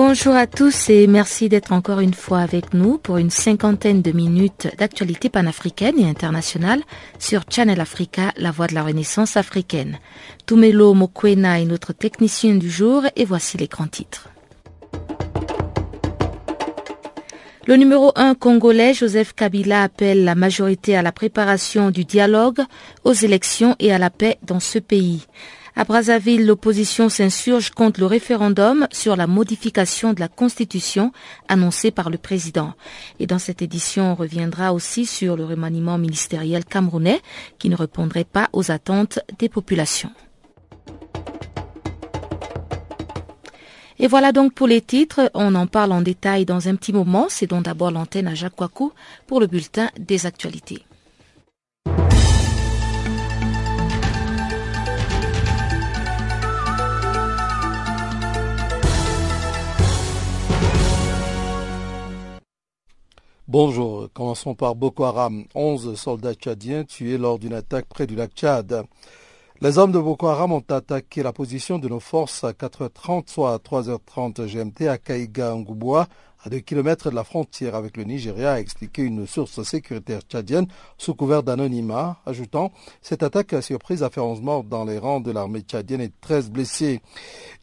Bonjour à tous et merci d'être encore une fois avec nous pour une cinquantaine de minutes d'actualité panafricaine et internationale sur Channel Africa, la voix de la renaissance africaine. Tumelo Mokwena est notre technicien du jour et voici les grands titres. Le numéro 1 congolais, Joseph Kabila, appelle la majorité à la préparation du dialogue, aux élections et à la paix dans ce pays. À Brazzaville, l'opposition s'insurge contre le référendum sur la modification de la Constitution annoncé par le président. Et dans cette édition, on reviendra aussi sur le remaniement ministériel camerounais qui ne répondrait pas aux attentes des populations. Et voilà donc pour les titres. On en parle en détail dans un petit moment. C'est donc d'abord l'antenne à Jacques Kouakou pour le bulletin des actualités. Bonjour, commençons par Boko Haram. 11 soldats tchadiens tués lors d'une attaque près du lac Tchad. Les hommes de Boko Haram ont attaqué la position de nos forces à 4h30, soit à 3h30 GMT à Kaïga Ngouboua, à 2 km de la frontière avec le Nigeria, a expliqué une source sécuritaire tchadienne sous couvert d'anonymat, ajoutant Cette attaque a surprise a fait 11 morts dans les rangs de l'armée tchadienne et 13 blessés.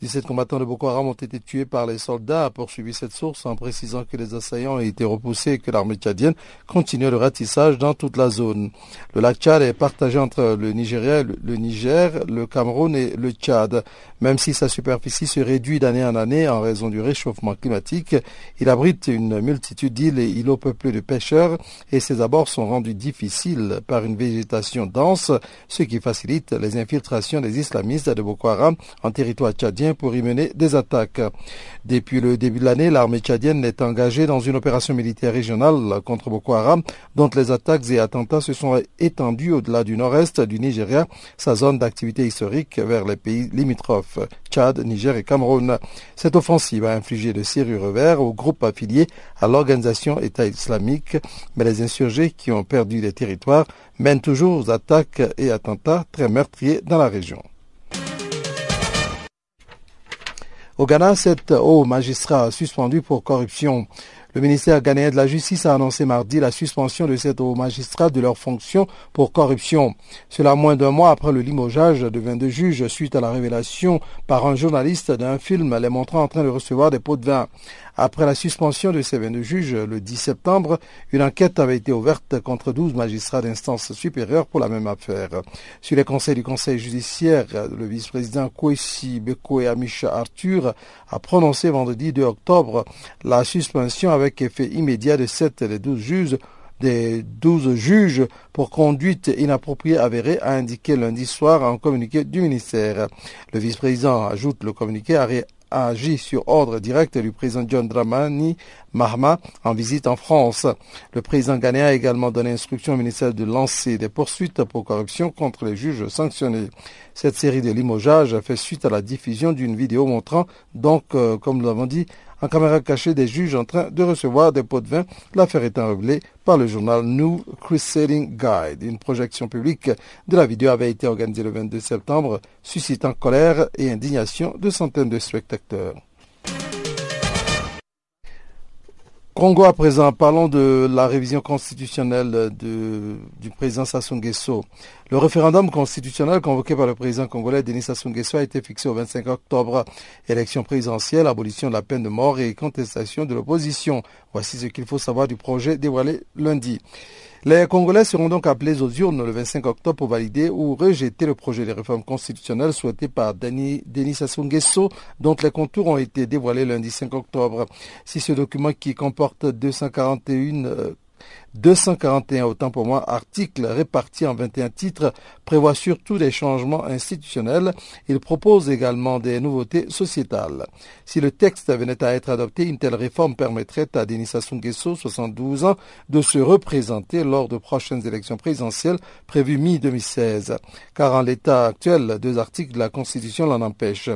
17 combattants de Boko Haram ont été tués par les soldats, a poursuivi cette source en précisant que les assaillants ont été repoussés et que l'armée tchadienne continue le ratissage dans toute la zone. Le lac Tchad est partagé entre le Nigeria, le Niger, le Cameroun et le Tchad. Même si sa superficie se réduit d'année en année en raison du réchauffement climatique, abrite une multitude d'îles et îlots peuplés de pêcheurs et ses abords sont rendus difficiles par une végétation dense, ce qui facilite les infiltrations des islamistes de Boko Haram en territoire tchadien pour y mener des attaques. Depuis le début de l'année, l'armée tchadienne est engagée dans une opération militaire régionale contre Boko Haram, dont les attaques et attentats se sont étendus au-delà du nord-est du Nigeria, sa zone d'activité historique vers les pays limitrophes, Tchad, Niger et Cameroun. Cette offensive a infligé de sérieux revers aux groupes affiliés à l'organisation État islamique, mais les insurgés qui ont perdu des territoires mènent toujours aux attaques et attentats très meurtriers dans la région. Au Ghana, sept hauts magistrats suspendus pour corruption. Le ministère ghanéen de la Justice a annoncé mardi la suspension de sept hauts magistrats de leurs fonctions pour corruption. Cela moins d'un mois après le limogeage de 22 juges suite à la révélation par un journaliste d'un film les montrant en train de recevoir des pots de vin. Après la suspension de ces 22 juges le 10 septembre, une enquête avait été ouverte contre 12 magistrats d'instance supérieure pour la même affaire. Sur les conseils du conseil judiciaire, le vice-président Kwesi Beko Amisha Arthur a prononcé vendredi 2 octobre la suspension avec effet immédiat de 7 des 12 juges des 12 juges pour conduite inappropriée avérée, a indiqué lundi soir un communiqué du ministère. Le vice-président ajoute le communiqué a agi sur ordre direct du président John Dramani Mahama en visite en France. Le président ghanéen a également donné instruction au ministère de lancer des poursuites pour corruption contre les juges sanctionnés. Cette série de limogeages fait suite à la diffusion d'une vidéo montrant donc, euh, comme nous l'avons dit, en caméra cachée des juges en train de recevoir des pots de vin, l'affaire étant révélée par le journal New Crusading Guide. Une projection publique de la vidéo avait été organisée le 22 septembre, suscitant colère et indignation de centaines de spectateurs. Congo à présent, parlons de la révision constitutionnelle du président Sassou Nguesso. Le référendum constitutionnel convoqué par le président congolais Denis Sassou Nguesso a été fixé au 25 octobre. Élection présidentielle, abolition de la peine de mort et contestation de l'opposition. Voici ce qu'il faut savoir du projet dévoilé lundi. Les Congolais seront donc appelés aux urnes le 25 octobre pour valider ou rejeter le projet de réforme constitutionnelle souhaité par Denis, dont les contours ont été dévoilés lundi 5 octobre. Si ce document qui comporte 241 241 autant pour moi articles répartis en 21 titres prévoit surtout des changements institutionnels. Il propose également des nouveautés sociétales. Si le texte venait à être adopté, une telle réforme permettrait à Denis Sassou Nguesso, 72 ans, de se représenter lors de prochaines élections présidentielles prévues mi-2016. Car en l'état actuel, deux articles de la Constitution l'en empêchent.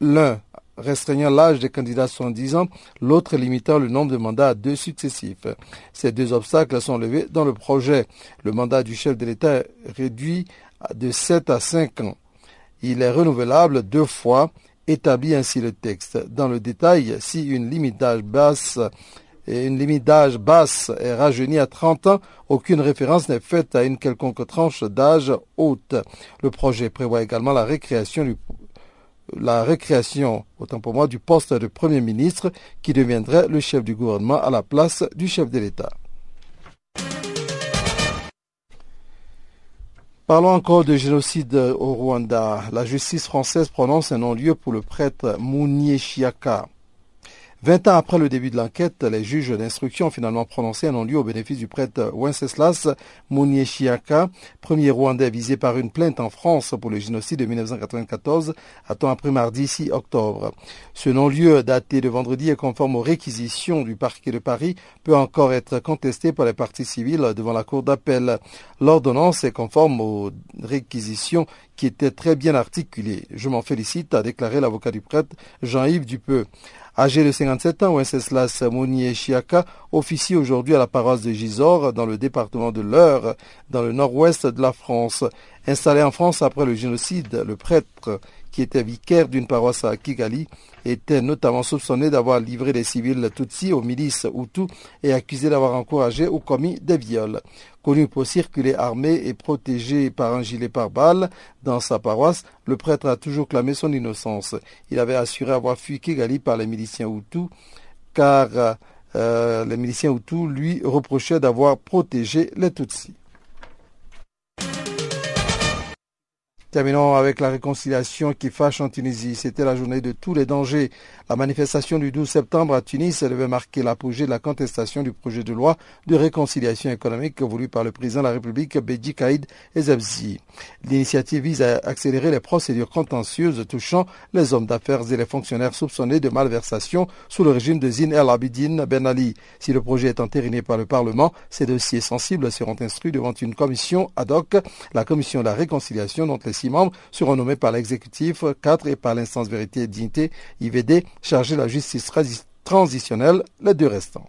L'un restreignant l'âge des candidats à 70 ans, l'autre limitant le nombre de mandats à deux successifs. Ces deux obstacles sont levés dans le projet. Le mandat du chef de l'État est réduit de 7 à 5 ans. Il est renouvelable deux fois, établit ainsi le texte. Dans le détail, si une limite d'âge basse et une limite d'âge basse est rajeunie à 30 ans, aucune référence n'est faite à une quelconque tranche d'âge haute. Le projet prévoit également la récréation du la récréation, autant pour moi, du poste de Premier ministre qui deviendrait le chef du gouvernement à la place du chef de l'État. Parlons encore de génocide au Rwanda. La justice française prononce un non-lieu pour le prêtre Mounier Chiaka. Vingt ans après le début de l'enquête, les juges d'instruction ont finalement prononcé un non-lieu au bénéfice du prêtre Wenceslas Munieshiaka, premier Rwandais visé par une plainte en France pour le génocide de 1994, à temps après mardi 6 octobre. Ce non-lieu, daté de vendredi et conforme aux réquisitions du parquet de Paris, peut encore être contesté par les parties civiles devant la cour d'appel. L'ordonnance est conforme aux réquisitions qui étaient très bien articulées. Je m'en félicite, a déclaré l'avocat du prêtre Jean-Yves Dupeux. Âgé de 57 ans, Wenceslas Mounier Chiaka officie aujourd'hui à la paroisse de Gisors, dans le département de l'Eure, dans le nord-ouest de la France. Installé en France après le génocide, le prêtre qui était vicaire d'une paroisse à Kigali, était notamment soupçonné d'avoir livré des civils Tutsis aux milices Hutus et accusé d'avoir encouragé ou commis des viols. Connu pour circuler armé et protégé par un gilet pare-balles dans sa paroisse, le prêtre a toujours clamé son innocence. Il avait assuré avoir fui Kigali par les miliciens Hutus, car euh, les miliciens Hutus lui reprochaient d'avoir protégé les Tutsis. Terminons avec la réconciliation qui fâche en Tunisie. C'était la journée de tous les dangers. La manifestation du 12 septembre à Tunis devait marquer l'apogée de la contestation du projet de loi de réconciliation économique voulu par le président de la République, Beji Kaïd Ezebzi. L'initiative vise à accélérer les procédures contentieuses touchant les hommes d'affaires et les fonctionnaires soupçonnés de malversation sous le régime de Zine El Abidine Ben Ali. Si le projet est entériné par le Parlement, ces dossiers sensibles seront instruits devant une commission ad hoc, la commission de la réconciliation dont les membres seront nommés par l'exécutif, quatre et par l'instance vérité et dignité IVD chargée de la justice transitionnelle, les deux restants.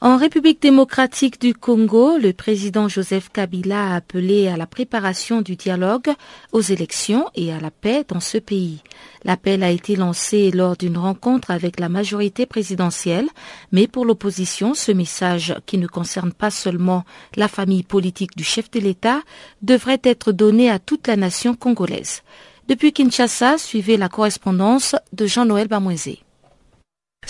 En République démocratique du Congo, le président Joseph Kabila a appelé à la préparation du dialogue, aux élections et à la paix dans ce pays. L'appel a été lancé lors d'une rencontre avec la majorité présidentielle, mais pour l'opposition, ce message, qui ne concerne pas seulement la famille politique du chef de l'État, devrait être donné à toute la nation congolaise. Depuis Kinshasa, suivez la correspondance de Jean-Noël Bamoisé.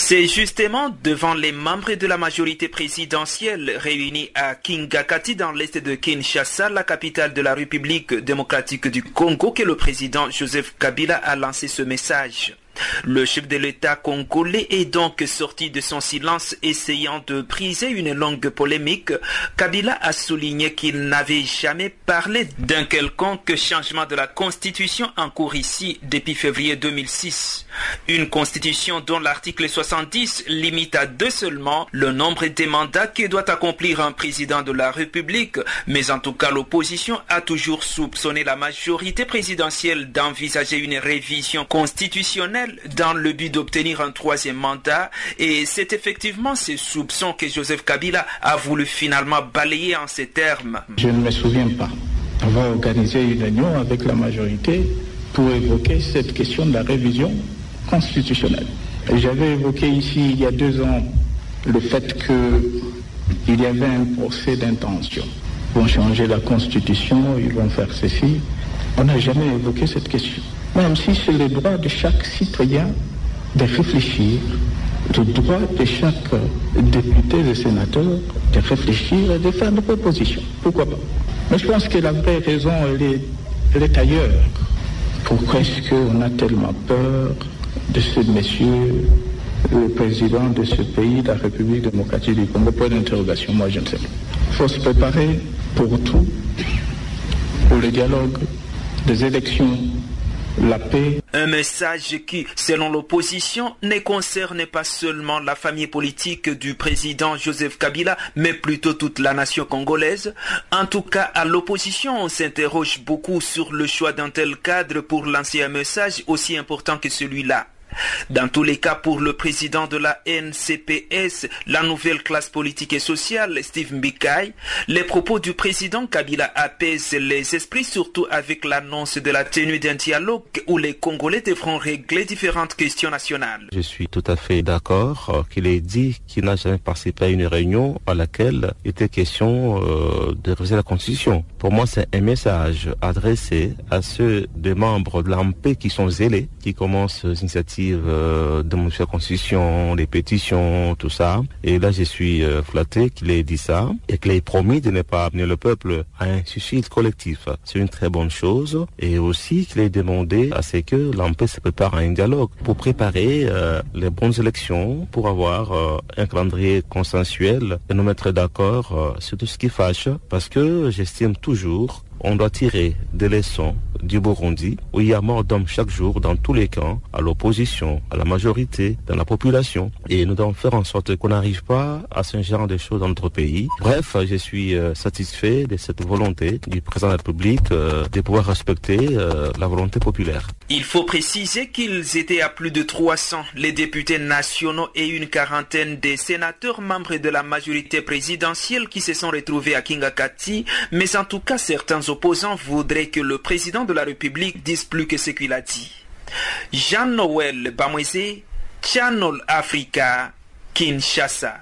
C'est justement devant les membres de la majorité présidentielle réunis à Kingakati dans l'est de Kinshasa, la capitale de la République démocratique du Congo, que le président Joseph Kabila a lancé ce message. Le chef de l'État congolais est donc sorti de son silence essayant de briser une longue polémique. Kabila a souligné qu'il n'avait jamais parlé d'un quelconque changement de la constitution en cours ici depuis février 2006. Une constitution dont l'article 70 limite à deux seulement le nombre des mandats que doit accomplir un président de la République. Mais en tout cas, l'opposition a toujours soupçonné la majorité présidentielle d'envisager une révision constitutionnelle dans le but d'obtenir un troisième mandat et c'est effectivement ces soupçons que Joseph Kabila a voulu finalement balayer en ces termes. Je ne me souviens pas avoir organisé une réunion avec la majorité pour évoquer cette question de la révision constitutionnelle. J'avais évoqué ici il y a deux ans le fait qu'il y avait un procès d'intention. Ils vont changer la constitution, ils vont faire ceci. On n'a jamais évoqué cette question même si c'est le droit de chaque citoyen de réfléchir, le droit de chaque député et sénateur de réfléchir et de faire des propositions. Pourquoi pas? Mais je pense que la vraie raison, elle est, elle est ailleurs. Pourquoi est-ce qu'on a tellement peur de ce monsieur, le président de ce pays, la République démocratique du Congo? Point d'interrogation, moi je ne sais pas. Il faut se préparer pour tout, pour le dialogue, des élections Un message qui, selon l'opposition, ne concerne pas seulement la famille politique du président Joseph Kabila, mais plutôt toute la nation congolaise. En tout cas, à l'opposition, on s'interroge beaucoup sur le choix d'un tel cadre pour lancer un message aussi important que celui-là. Dans tous les cas, pour le président de la NCPS, la nouvelle classe politique et sociale, Steve Mbikai, les propos du président Kabila apaisent les esprits, surtout avec l'annonce de la tenue d'un dialogue où les Congolais devront régler différentes questions nationales. Je suis tout à fait d'accord euh, qu'il ait dit qu'il n'a jamais participé à une réunion à laquelle était question euh, de réviser la Constitution. Pour moi, c'est un message adressé à ceux des membres de l'AMP qui sont zélés, qui commencent les euh, de modifier la constitution, les pétitions, tout ça. Et là, je suis euh, flatté qu'il ait dit ça et qu'il ait promis de ne pas amener le peuple à un suicide collectif. C'est une très bonne chose. Et aussi qu'il ait demandé à ce que l'AMP se prépare à un dialogue pour préparer euh, les bonnes élections, pour avoir un calendrier consensuel et nous mettre d'accord sur tout ce qui fâche. Parce que j'estime toujours on doit tirer des leçons du Burundi, où il y a mort d'hommes chaque jour dans tous les camps, à l'opposition, à la majorité, dans la population. Et nous devons faire en sorte qu'on n'arrive pas à ce genre de choses dans notre pays. Bref, je suis euh, satisfait de cette volonté du président de la République euh, de pouvoir respecter euh, la volonté populaire. Il faut préciser qu'ils étaient à plus de 300, les députés nationaux et une quarantaine des sénateurs membres de la majorité présidentielle qui se sont retrouvés à Kingakati, mais en tout cas certains opposants voudraient que le président de la République dise plus que ce qu'il a dit. Jean-Noël Channel Africa, Kinshasa.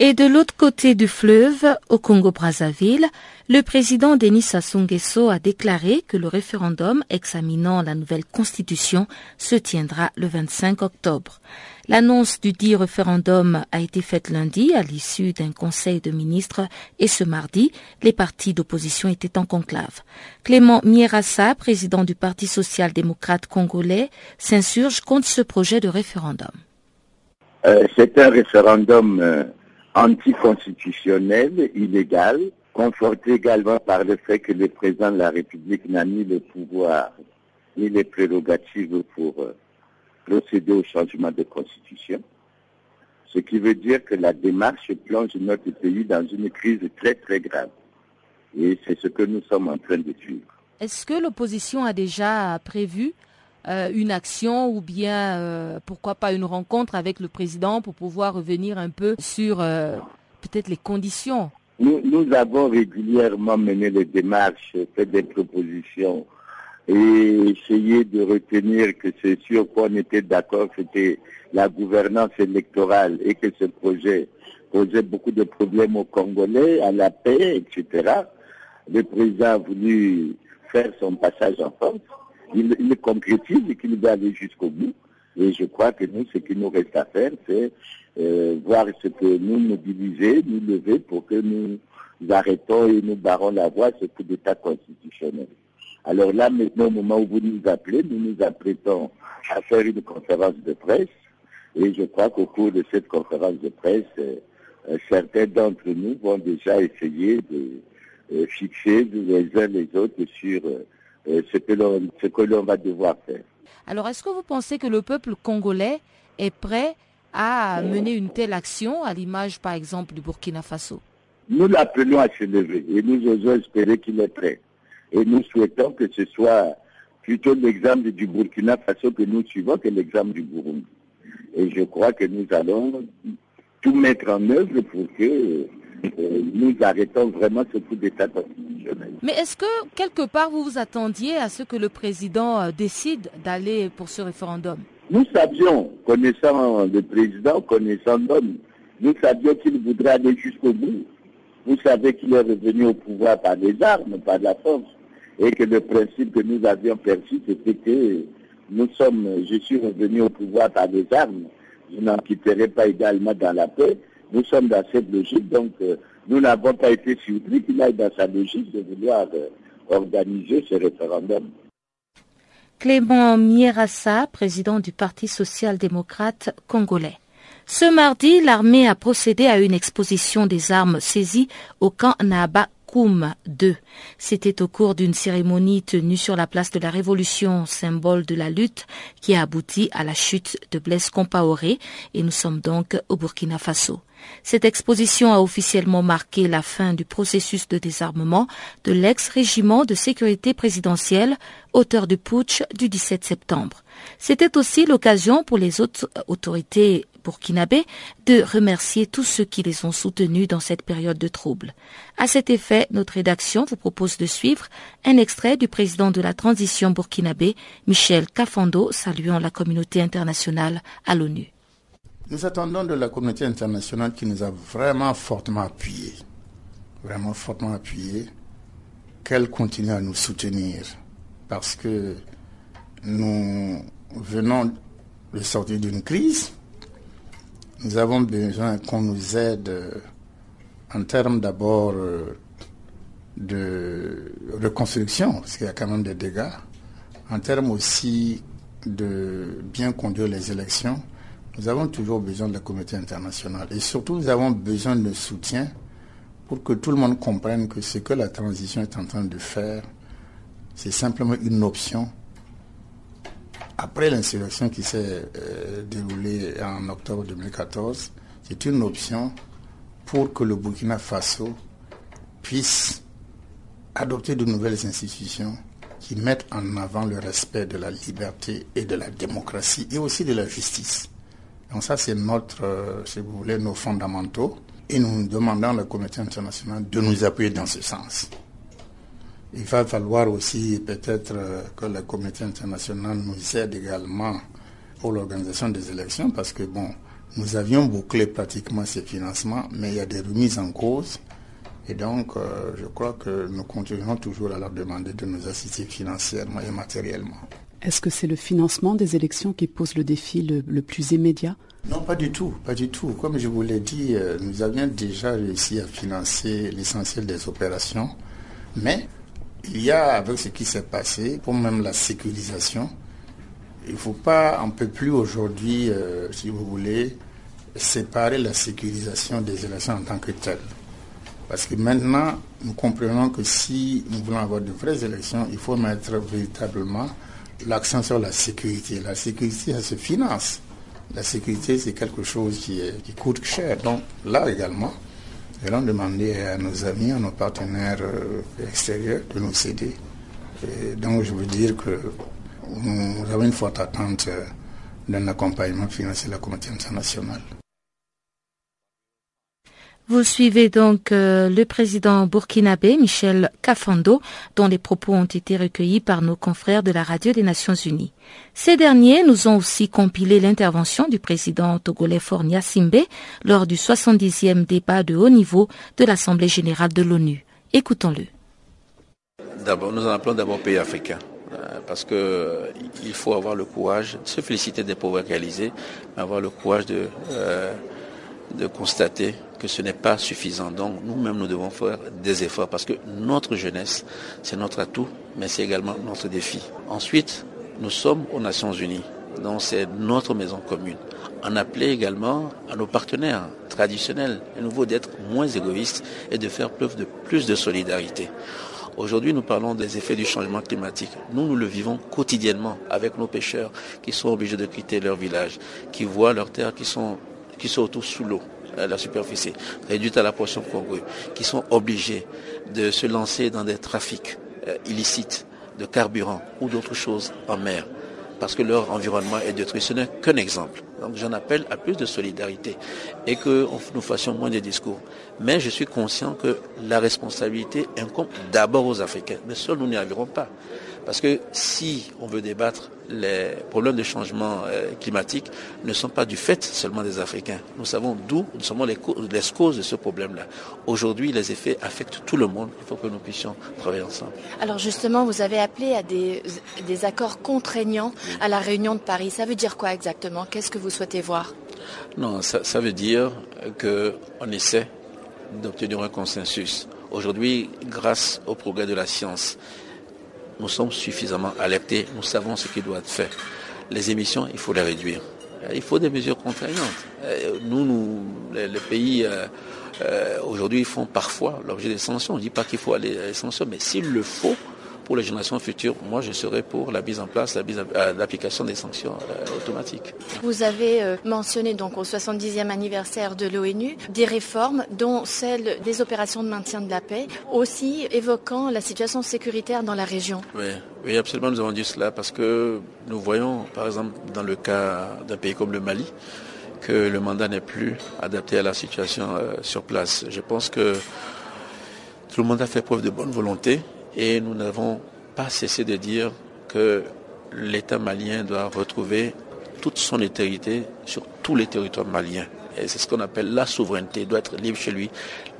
Et de l'autre côté du fleuve, au Congo-Brazzaville, le président Denis Sassou Nguesso a déclaré que le référendum examinant la nouvelle constitution se tiendra le 25 octobre. L'annonce du dit référendum a été faite lundi à l'issue d'un conseil de ministres et ce mardi, les partis d'opposition étaient en conclave. Clément Mierassa, président du Parti social-démocrate congolais, s'insurge contre ce projet de référendum. Euh, C'est un référendum euh, anticonstitutionnel, illégal, conforté également par le fait que le président de la République n'a ni le pouvoir ni les prérogatives pour euh, procéder au changement de constitution. Ce qui veut dire que la démarche plonge notre pays dans une crise très très grave. Et c'est ce que nous sommes en train de suivre. Est-ce que l'opposition a déjà prévu euh, une action ou bien euh, pourquoi pas une rencontre avec le président pour pouvoir revenir un peu sur euh, peut-être les conditions? Nous, nous avons régulièrement mené les démarches, fait des propositions et essayé de retenir que ce sur quoi on était d'accord, c'était la gouvernance électorale et que ce projet posait beaucoup de problèmes aux Congolais, à la paix, etc. Le président a voulu faire son passage en force. Il, il concrétise et qu'il va aller jusqu'au bout. Et je crois que nous, ce qu'il nous reste à faire, c'est euh, voir ce que nous mobiliser, nous lever pour que nous arrêtons et nous barrons la voie à ce coup d'État constitutionnel. Alors là, maintenant, au moment où vous nous appelez, nous nous apprêtons à faire une conférence de presse. Et je crois qu'au cours de cette conférence de presse, euh, euh, certains d'entre nous vont déjà essayer de euh, fixer les uns les autres sur ce que l'on ce que l'on va devoir faire. Alors, est-ce que vous pensez que le peuple congolais est prêt à mener une telle action, à l'image, par exemple, du Burkina Faso? Nous l'appelons à se lever et nous osons espérer qu'il est prêt. Et nous souhaitons que ce soit plutôt l'exemple du Burkina Faso que nous suivons que l'exemple du Burundi. Et je crois que nous allons tout mettre en œuvre pour que euh, nous arrêtons vraiment ce coup d'État constitutionnel. Mais est-ce que quelque part vous vous attendiez à ce que le président euh, décide d'aller pour ce référendum? Nous savions, connaissant le président, connaissant l'homme, nous savions qu'il voudrait aller jusqu'au bout. Vous savez qu'il est revenu au pouvoir par les armes, par la force et que le principe que nous avions perçu, c'était que nous sommes, je suis revenu au pouvoir par des armes, je n'en quitterai pas également dans la paix. Nous sommes dans cette logique, donc euh, nous n'avons pas été surpris qu'il aille dans sa logique de vouloir euh, organiser ce référendum. Clément Mierassa, président du Parti social-démocrate congolais. Ce mardi, l'armée a procédé à une exposition des armes saisies au camp Naba 2. C'était au cours d'une cérémonie tenue sur la place de la Révolution, symbole de la lutte, qui a abouti à la chute de Blaise Compaoré et nous sommes donc au Burkina Faso. Cette exposition a officiellement marqué la fin du processus de désarmement de l'ex-régiment de sécurité présidentielle, auteur du putsch du 17 septembre. C'était aussi l'occasion pour les autres autorités burkinabé de remercier tous ceux qui les ont soutenus dans cette période de trouble. À cet effet, notre rédaction vous propose de suivre un extrait du président de la transition burkinabé, Michel Kafando, saluant la communauté internationale à l'ONU. Nous attendons de la communauté internationale qui nous a vraiment fortement appuyés, vraiment fortement appuyés, qu'elle continue à nous soutenir parce que nous venons de sortir d'une crise nous avons besoin qu'on nous aide euh, en termes d'abord euh, de reconstruction, parce qu'il y a quand même des dégâts, en termes aussi de bien conduire les élections. Nous avons toujours besoin de la communauté internationale et surtout nous avons besoin de soutien pour que tout le monde comprenne que ce que la transition est en train de faire, c'est simplement une option après l'insurrection qui s'est euh, déroulée en octobre 2014, c'est une option pour que le Burkina Faso puisse adopter de nouvelles institutions qui mettent en avant le respect de la liberté et de la démocratie et aussi de la justice. Donc ça, c'est notre, euh, si vous voulez, nos fondamentaux. Et nous demandons à la communauté internationale de nous appuyer dans ce sens. Il va falloir aussi peut-être euh, que la communauté internationale nous aide également pour l'organisation des élections parce que bon, nous avions bouclé pratiquement ces financements, mais il y a des remises en cause. Et donc, euh, je crois que nous continuerons toujours à leur demander de nous assister financièrement et matériellement. Est-ce que c'est le financement des élections qui pose le défi le, plus immédiat? Non, pas du tout, pas du tout. Comme je vous l'ai dit, euh, nous avions déjà réussi à financer l'essentiel des opérations, mais il y a, avec ce qui s'est passé, pour même la sécurisation, il ne faut pas, on ne peut plus aujourd'hui, euh, si vous voulez, séparer la sécurisation des élections en tant que telles. Parce que maintenant, nous comprenons que si nous voulons avoir de vraies élections, il faut mettre véritablement l'accent sur la sécurité. La sécurité, ça se finance. La sécurité, c'est quelque chose qui, qui coûte cher. Donc là également, nous allons demander à nos amis, à nos partenaires euh, extérieurs de nous aider. donc je veux dire que nous avons une forte attente euh, d'un accompagnement financier de la communauté internationale. Vous suivez donc euh, le président burkinabé Michel Kafando, dont les propos ont été recueillis par nos confrères de la radio des Nations Unies. Ces derniers nous ont aussi compilé l'intervention du président togolais Fornia Simbe lors du 70e débat de haut niveau de l'Assemblée générale de l'ONU. Écoutons-le. D'abord, nous en appelons d'abord pays africains euh, parce qu'il euh, faut avoir le courage se féliciter des progrès réalisés, mais avoir le courage de, de constater que ce n'est pas suffisant. Donc nous-mêmes, nous devons faire des efforts parce que notre jeunesse, c'est notre atout, mais c'est également notre défi. Ensuite, nous sommes aux Nations Unies. Donc c'est notre maison commune. On appelait également à nos partenaires traditionnels, à nouveau d'être moins égoïstes et de faire preuve de plus de solidarité. Aujourd'hui, nous parlons des effets du changement climatique. Nous, nous le vivons quotidiennement avec nos pêcheurs qui sont obligés de quitter leur village, qui voient leurs terres qui sont, qui sont autour sous l'eau la superficie, réduite à la portion congrue, qui sont obligés de se lancer dans des trafics euh, illicites de carburant ou d'autres choses en mer parce que leur environnement est détruit. Ce n'est qu'un exemple. Donc j'en appelle à plus de solidarité et que nous fassions moins de discours. Mais je suis conscient que la responsabilité incombe d'abord aux Africains. Mais seuls nous n'y arriverons pas. Parce que si on veut débattre, les problèmes de changement euh, climatique ne sont pas du fait seulement des Africains. Nous savons d'où nous sommes les, causes de ce problème-là. Aujourd'hui, les effets affectent tout le monde. Il faut que nous puissions travailler ensemble. Alors justement, vous avez appelé à des, des accords contraignants à la réunion de Paris. Ça veut dire quoi exactement? Qu'est-ce que vous souhaitez voir? Non, ça, ça veut dire qu'on essaie d'obtenir un consensus. Aujourd'hui, grâce au progrès de la science, nous sommes suffisamment alertés, nous savons ce qui doit être fait. Les émissions, il faut les réduire. Il faut des mesures contraignantes. Euh, nous, les, pays euh, euh, aujourd'hui font parfois l'objet des sanctions. On ne dit pas qu'il faut aller à des mais s'il le faut, pour les générations futures, moi je serai pour la mise en place, euh, l'application des sanctions euh, automatiques. Vous avez euh, mentionné donc au 70e anniversaire de l'ONU des réformes, dont celle des opérations de maintien de la paix, aussi évoquant la situation sécuritaire dans la région. Oui, oui absolument, nous avons dit cela parce que nous voyons, par exemple, dans le cas d'un pays comme le Mali, que le mandat n'est plus adapté à la situation sur place. Je pense que tout le monde a fait preuve de bonne volonté et nous n'avons pas cessé de dire que l'État malien doit retrouver toute son intégrité sur tous les territoires maliens. Et c'est ce qu'on appelle la souveraineté, il doit être libre chez lui.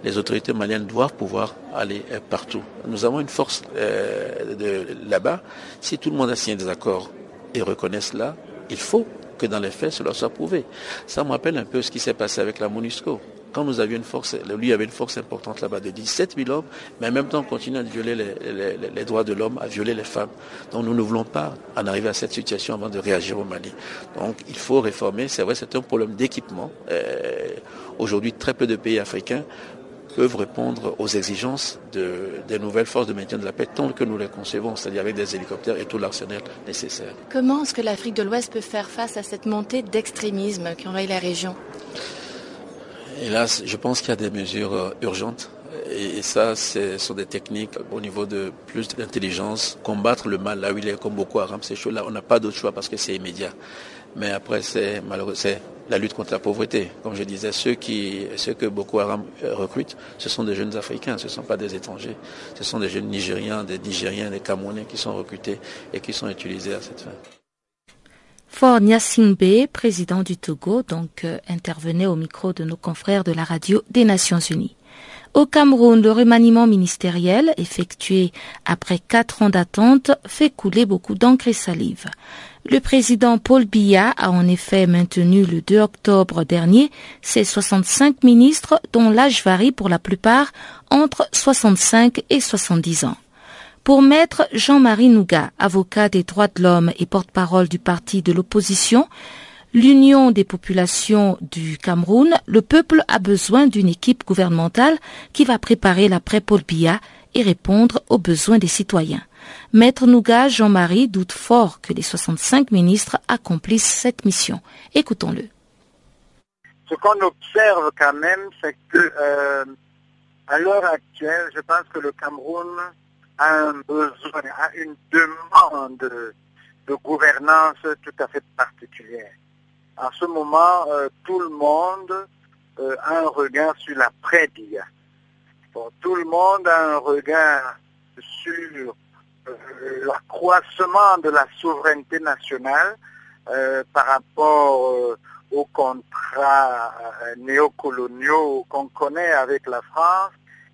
Les autorités maliennes doivent pouvoir aller partout. Nous avons une force euh, là-bas. Si tout le monde a signé des accords et reconnaît cela, il faut que dans les faits, cela soit prouvé. Ça me rappelle un peu ce qui s'est passé avec la MONUSCO quand nous avions une force, lui avait une force importante là-bas de 17 000 hommes, mais en même temps on continue à violer les, droits de l'homme, à violer les femmes. Donc nous ne voulons pas en arriver à cette situation avant de réagir au Mali. Donc il faut réformer. C'est vrai, c'est un problème d'équipement. Euh, aujourd'hui, très peu de pays africains peuvent répondre aux exigences des nouvelles forces de maintien de la paix tant que nous les concevons, c'est-à-dire avec des hélicoptères et tout l'arsenal nécessaire. Comment est-ce que l'Afrique de l'Ouest peut faire face à cette montée d'extrémisme qui envahit la région? Hélas, je pense qu'il y a des mesures euh, urgentes. Et, ça, ce sont des techniques au niveau de plus d'intelligence. Combattre le mal là où il est, comme Boko Haram, ces choses-là, on n'a pas d'autre choix parce que c'est immédiat. Mais après, c'est malheureux, c'est la lutte contre la pauvreté. Comme je disais, ceux, qui, ceux que Boko Haram euh, recrute, ce sont des jeunes Africains, ce ne sont pas des étrangers. Ce sont des jeunes Nigériens, des Nigériens, des Camerounais qui sont recrutés et qui sont utilisés à cette fin. Fort Nyasingbe, président du Togo, donc euh, intervenait au micro de nos confrères de la radio des Nations Unies. Au Cameroun, le remaniement ministériel, effectué après quatre ans d'attente, fait couler beaucoup d'encre et salive. Le président Paul Biya a en effet maintenu le 2 octobre dernier ses 65 ministres dont l'âge varie pour la plupart entre 65 et 70 ans. Pour maître Jean-Marie Nougat, avocat des droits de l'homme et porte-parole du parti de l'opposition, l'Union des populations du Cameroun, le peuple a besoin d'une équipe gouvernementale qui va préparer l'après-Paul et répondre aux besoins des citoyens. Maître Nougat Jean-Marie doute fort que les 65 ministres accomplissent cette mission. Écoutons-le. Ce qu'on observe quand même, c'est que euh, à l'heure actuelle, je pense que le Cameroun un besoin, une demande de gouvernance tout à fait particulière. En ce moment, euh, tout le monde euh, a un regard sur l'après-dia. tout le monde a un regard sur euh, l'accroissement de la souveraineté nationale par rapport aux contrats néocoloniaux qu'on connaît avec la France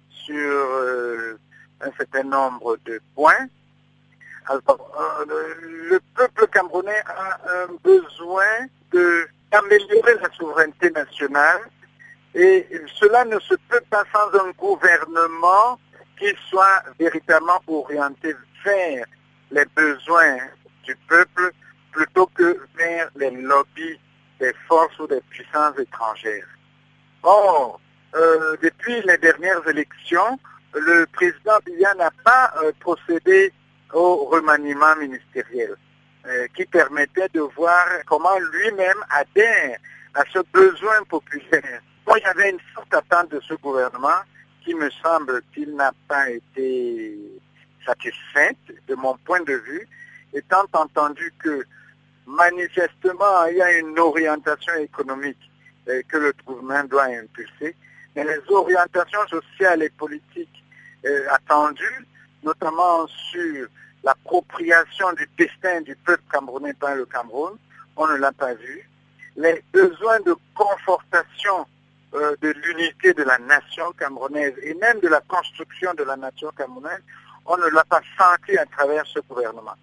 sur un certain nombre de points. Euh, le peuple camerounais a un besoin d'améliorer la souveraineté nationale Et cela ne se peut pas sans un gouvernement qui soit véritablement orienté vers les besoins du peuple plutôt que vers les lobbies des forces ou des puissances étrangères. Or, euh, depuis les dernières élections, le président Biya n'a pas euh, procédé au remaniement ministériel, euh, qui permettait de voir comment lui-même adhère à ce besoin populaire. Moi, avait une forte attente de ce gouvernement qui me semble-t-il n'a pas été satisfaite de mon point de vue, étant entendu que manifestement il y a une orientation économique euh, que le gouvernement doit impulser, mais les orientations sociales et politiques euh, attendues, notamment sur l'appropriation du destin du peuple camerounais par le Cameroun, on ne l'a pas vu. Les besoins de confortation euh, de l'unité de la nation camerounaise et même de la construction de la nation camerounaise, on ne l'a pas senti à travers ce gouvernement.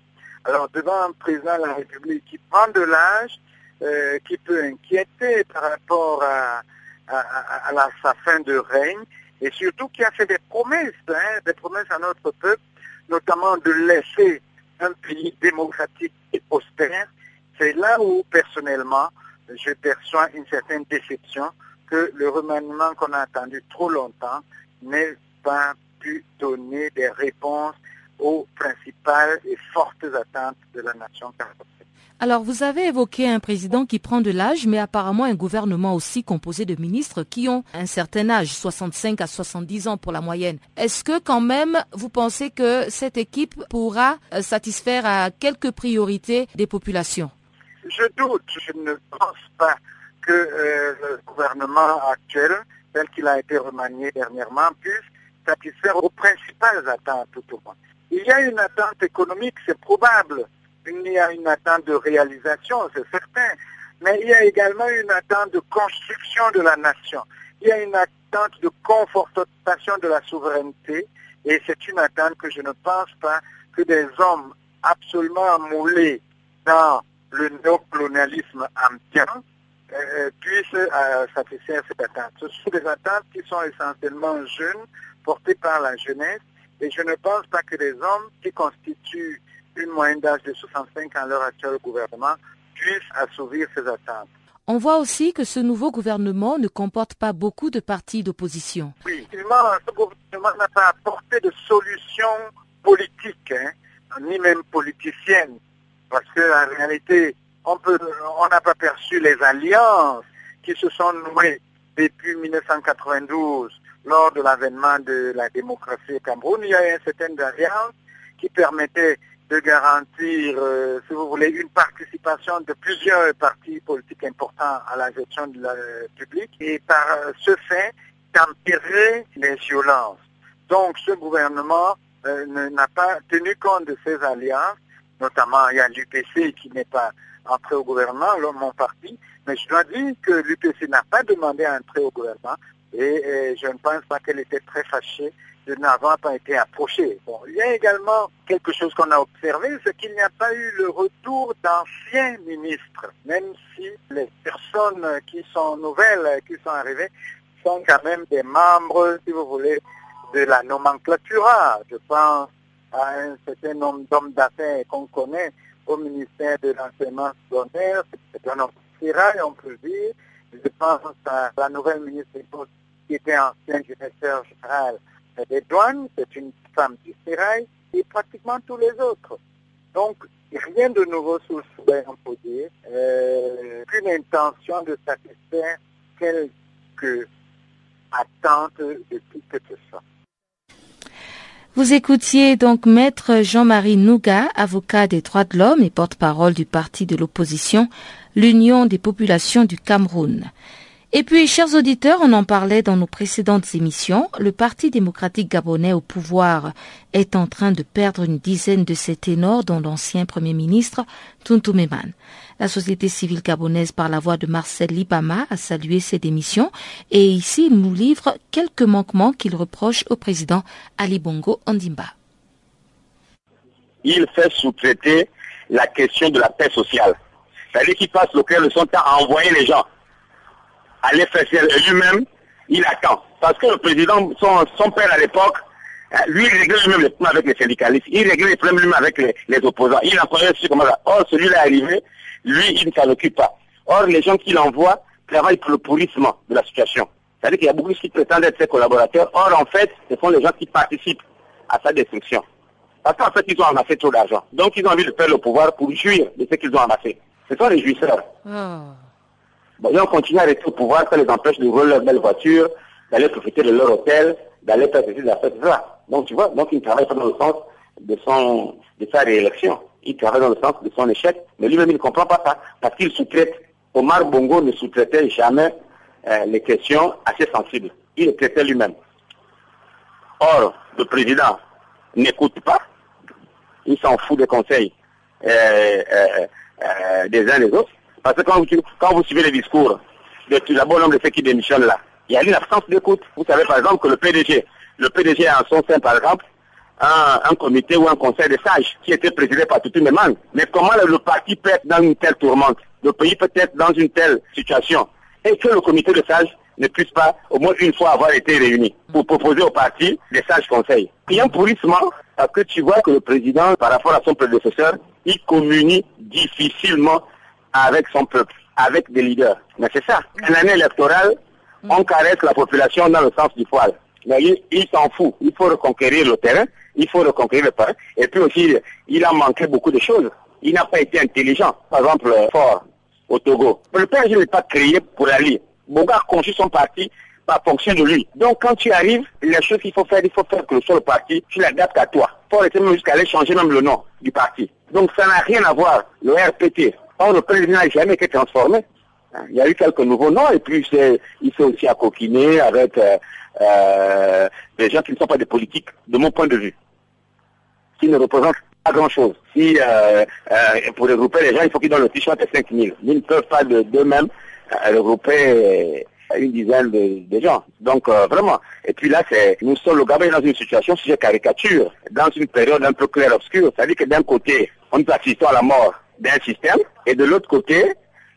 Alors devant un président de la République qui prend de l'âge, euh, qui peut inquiéter par rapport à, sa fin de règne, et surtout qui a fait des promesses, hein, des promesses à notre peuple, notamment de laisser un pays démocratique et prospère, c'est là où personnellement je perçois une certaine déception que le remaniement qu'on a attendu trop longtemps n'ait pas pu donner des réponses aux principales et fortes attentes de la nation camerounaise. Alors, vous avez évoqué un président qui prend de l'âge, mais apparemment un gouvernement aussi composé de ministres qui ont un certain âge, 65 à 70 ans pour la moyenne. Est-ce que quand même, vous pensez que cette équipe pourra euh, satisfaire à quelques priorités des populations? Je doute, je ne pense pas que euh, le gouvernement actuel, tel qu'il a été remanié dernièrement, puisse satisfaire aux principales attentes tout au moins. Il y a une attente économique, c'est probable. Il y a une attente de réalisation, c'est certain. Mais il y a également une attente de construction de la nation. Il y a une attente de confortation de la souveraineté. Et c'est une attente que je ne pense pas que des hommes absolument moulés dans le néocolonialisme ambiant euh, puissent euh, satisfaire cette attente. Ce sont des attentes qui sont essentiellement jeunes, portées par la jeunesse, et je ne pense pas que les hommes qui constituent une moyenne d'âge de 65 ans à l'heure actuelle au gouvernement puissent assouvir ces attentes. On voit aussi que ce nouveau gouvernement ne comporte pas beaucoup de partis d'opposition. Oui, effectivement, ce gouvernement n'a pas apporté de solution politique, hein, ni même politicienne, parce qu'en réalité, on n'a pas perçu les alliances qui se sont nouées depuis 1992 lors de l'avènement de la démocratie au Cameroun. Il y a une certaine alliance qui permettait de garantir, euh, si vous voulez, une participation de plusieurs partis politiques importants à la gestion de la publique et par ce fait d'empirer les violences. Donc ce gouvernement euh, n'a pas tenu compte de ces alliances, notamment il y a l'UPC qui n'est pas entré au gouvernement, mon parti, mais je dois dire que l'UPC n'a pas demandé à entrer au gouvernement. Et je ne pense pas qu'elle était très fâchée n'avoir pas été approchée. Bon, il y a également quelque chose qu'on a observé, c'est qu'il n'y a pas eu le retour d'anciens ministres, même si les personnes qui sont nouvelles, qui sont arrivées, sont quand même des membres, si vous voulez, de la nomenclatura. Je pense à un certain nombre d'hommes d'affaires qu'on connaît au ministère de l'enseignement secondaire, c'est un homme on peut dire. Je pense à la nouvelle ministre qui était ancien directeur général des douanes, c'est une femme du Sérail, et pratiquement tous les autres. Donc, rien de nouveau sous le soleil, dire, euh, qu'une intention de satisfaire quelques attentes de qui que ce. Vous écoutiez donc Maître Jean-Marie Nougat, avocat des droits de l'homme et porte-parole du parti de l'opposition, l'Union des populations du Cameroun. Et puis, chers auditeurs, on en parlait dans nos précédentes émissions, le Parti démocratique gabonais au pouvoir est en train de perdre une dizaine de ses ténors, dont l'ancien Premier ministre Tuntumeman. La société civile gabonaise, par la voix de Marcel Libama, a salué ces démissions et ici il nous livre quelques manquements qu'il reproche au président Ali Bongo Ondimba. Il fait sous-traiter la question de la paix sociale. C'est-à-dire qu'il passe le temps à envoyer les gens aller faire lui-même Il attend. Parce que le président, son, père à l'époque, euh, lui, il réglait lui-même les problèmes avec les syndicalistes. Il réglait les problèmes lui-même avec les, opposants. Il employait ceci comme ça. Or, celui-là est arrivé, lui, il ne s'en occupe pas. Or, les gens qu'il envoie travaillent pour le pourrissement de la situation. C'est-à-dire qu'il y a beaucoup qui prétendent être ses collaborateurs. Or, en fait, ce sont les gens qui participent à sa destruction. Parce qu'en fait, ils ont amassé trop d'argent. Donc, ils ont envie de perdre le pouvoir pour jouir de ce qu'ils ont amassé. Ce sont les jouisseurs. Bon, ils ont continué à rester au pouvoir, ça les empêche de rouler leur belle voiture, d'aller profiter de leur hôtel, d'aller faire ceci, d'aller faire ça. Donc, tu vois, donc ils ne travaillent pas dans le sens de, son, de sa réélection. Ils travaillent dans le sens de son échec. Mais lui-même, il ne comprend pas ça. Parce qu'il sous-traite. Omar Bongo ne sous-traitait jamais euh, les questions assez sensibles. Il les traitait lui-même. Or, le président n'écoute pas. Il s'en fout des conseils euh, euh, des uns des autres. Parce que quand vous, suivez les discours de tout d'abord l'homme de ceux qui démissionnent là, il y a une absence d'écoute. Vous savez par exemple que le PDG, le PDG a en son sein par exemple un, comité ou un conseil de sages qui était présidé par Tutu Meman. Mais comment le, le parti peut être dans une telle tourmente, le pays peut être dans une telle situation, et que le comité de sages ne puisse pas au moins une fois avoir été réuni pour proposer au parti des sages conseils. Il y a un pourrissement parce que tu vois que le président, par rapport à son prédécesseur, il communie difficilement avec son peuple, avec des leaders. Mais c'est ça. En année électorale, on caresse la population dans le sens du poil. Mais il, il s'en fout. Il faut reconquérir le terrain, il faut reconquérir le terrain. Et puis aussi, il a manqué beaucoup de choses. Il n'a pas été intelligent. Par exemple, fort au Togo. Le PSG n'est pas créé pour aller. Bonga a conçu son parti par fonction de lui. Donc quand tu arrives, les choses qu'il faut faire, il faut faire que sur le parti, tu l'adaptes à toi. Faut arrêter même jusqu'à aller changer même le nom du parti. Donc ça n'a rien à voir. Le RPT, Or, le président n'a jamais été transformé. Il y a eu quelques nouveaux noms et puis il s'est aussi coquiner avec euh, euh, des gens qui ne sont pas des politiques, de mon point de vue, qui ne représentent pas grand-chose. Si euh, pour regrouper les gens, il faut qu'ils donnent le t-shirt à 5 000. Ils ne peuvent pas d'eux-mêmes regrouper une dizaine de, gens. Donc vraiment. Et puis là, c'est nous sommes le Gabon dans une situation, si je caricature, dans une période un peu clair-obscure. C'est-à-dire que d'un côté, on nous à la mort d'un système et de l'autre côté,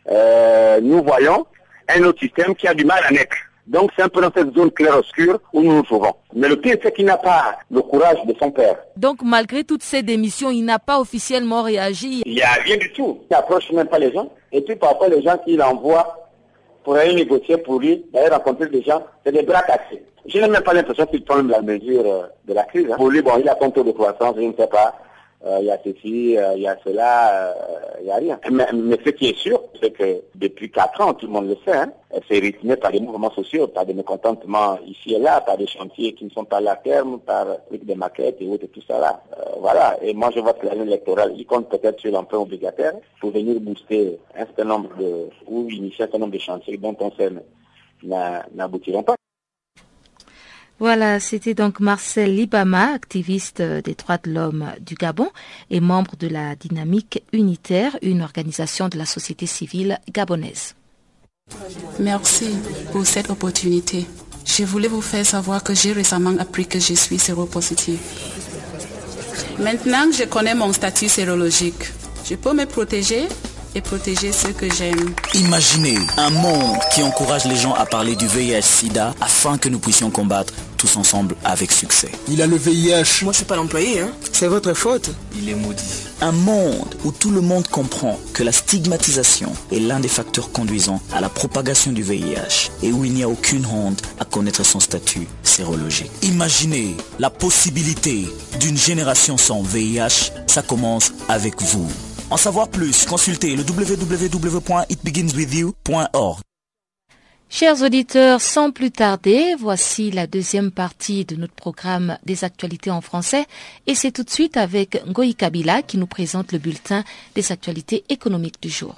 euh, nous voyons un autre système qui a du mal à naître. Donc c'est un peu dans cette zone claire-obscure où nous nous trouvons. Mais le pire, c'est qu'il n'a pas le courage de son père. Donc malgré toutes ces démissions, il n'a pas officiellement réagi Il n'y a rien du tout. Il n'approche même pas les gens. Et puis parfois, les gens qu'il envoie pour aller négocier pour lui, d'aller rencontrer des gens, c'est des bras cassés. Je n'ai même pas l'impression qu'il prend la mesure de la crise. Hein. Pour lui, bon, il a son taux de croissance, je ne sais pas il y a ceci, il y a cela, il n'y a rien. Mais, mais, ce qui est sûr, c'est que depuis quatre ans, tout le monde le sait, hein, c'est rythmé par des mouvements sociaux, par des mécontentements ici et là, par des chantiers qui ne sont pas à la terme, par des maquettes et autres, tout ça là. Euh, voilà. Et moi, je vois que l'année électorale, il compte peut-être sur l'emprunt obligataire pour venir booster un certain nombre de, ou initier un certain nombre de chantiers dont on sait n'aboutiront pas. Voilà, c'était donc Marcel Libama, activiste des droits de l'homme du Gabon et membre de la Dynamique Unitaire, une organisation de la société civile gabonaise. Merci pour cette opportunité. Je voulais vous faire savoir que j'ai récemment appris que je suis séropositive. Maintenant que je connais mon statut sérologique, je peux me protéger et protéger ceux que j'aime. Imaginez un monde qui encourage les gens à parler du VIH-Sida afin que nous puissions combattre tous ensemble avec succès. Il a le VIH. Moi, je suis pas l'employé, hein. C'est votre faute. Il est maudit. Un monde où tout le monde comprend que la stigmatisation est l'un des facteurs conduisant à la propagation du VIH et où il n'y a aucune honte à connaître son statut sérologique. Imaginez la possibilité d'une génération sans VIH. Ça commence avec vous. En savoir plus, consultez le www.itbeginswithyou.org. Chers auditeurs, sans plus tarder, voici la deuxième partie de notre programme des actualités en français et c'est tout de suite avec Ngoï Kabila qui nous présente le bulletin des actualités économiques du jour.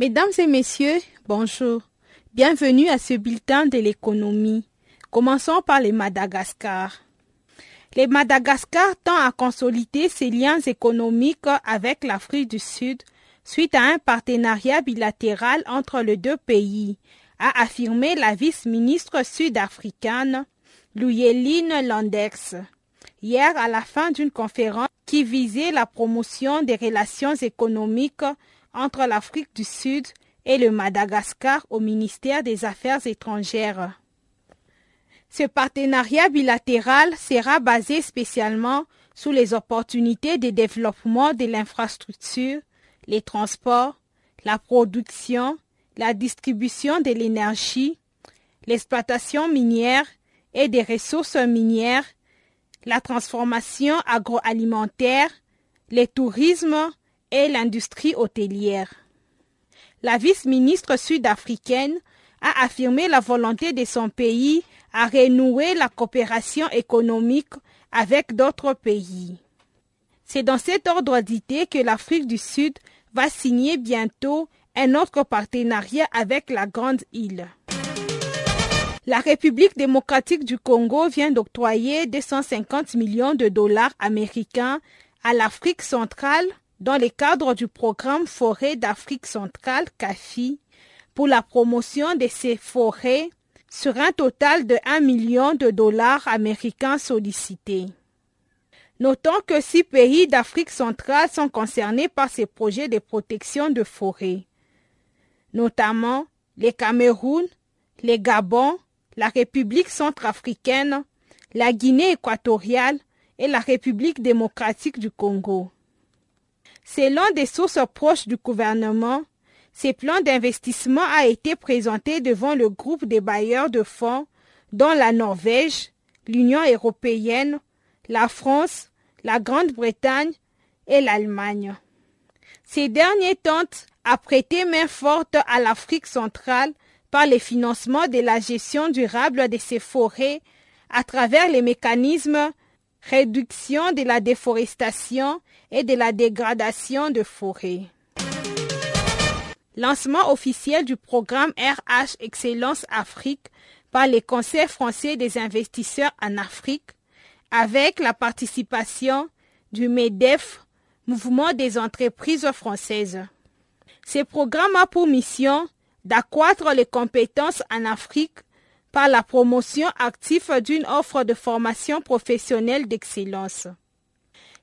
Mesdames et messieurs, bonjour. Bienvenue à ce bulletin de l'économie. Commençons par les Madagascar. Les Madagascar tend à consolider ses liens économiques avec l'Afrique du Sud suite à un partenariat bilatéral entre les deux pays. a affirmé la vice-ministre sud-africaine Louyeline Landex hier à la fin d'une conférence qui visait la promotion des relations économiques entre l'Afrique du Sud et le Madagascar au ministère des Affaires étrangères. Ce partenariat bilatéral sera basé spécialement sur les opportunités de développement de l'infrastructure, les transports, la production, la distribution de l'énergie, l'exploitation minière et des ressources minières, la transformation agroalimentaire, le tourisme et l'industrie hôtelière. La vice-ministre sud-africaine a affirmé la volonté de son pays à renouer la coopération économique avec d'autres pays. C'est dans cet ordre d'idée que l'Afrique du Sud va signer bientôt un autre partenariat avec la Grande Île. La République démocratique du Congo vient d'octroyer 250 millions de dollars américains à l'Afrique centrale dans le cadre du programme Forêt d'Afrique centrale CAFI pour la promotion de ces forêts sur un total de 1 million de dollars américains sollicités. Notons que six pays d'Afrique centrale sont concernés par ces projets de protection de forêts, notamment les Cameroun, les Gabon, la République centrafricaine, la Guinée équatoriale et la République démocratique du Congo. Selon des sources proches du gouvernement, ces plans d'investissement a été présenté devant le groupe des bailleurs de fonds dont la Norvège, l'Union européenne, la France, la Grande-Bretagne et l'Allemagne. Ces derniers tentent à prêter main forte à l'Afrique centrale par le financement de la gestion durable de ces forêts à travers les mécanismes réduction de la déforestation et de la dégradation de forêts. Lancement officiel du programme RH Excellence Afrique par les conseils français des investisseurs en Afrique avec la participation du MEDEF, Mouvement des entreprises françaises. Ce programme a pour mission d'accroître les compétences en Afrique par la promotion active d'une offre de formation professionnelle d'excellence.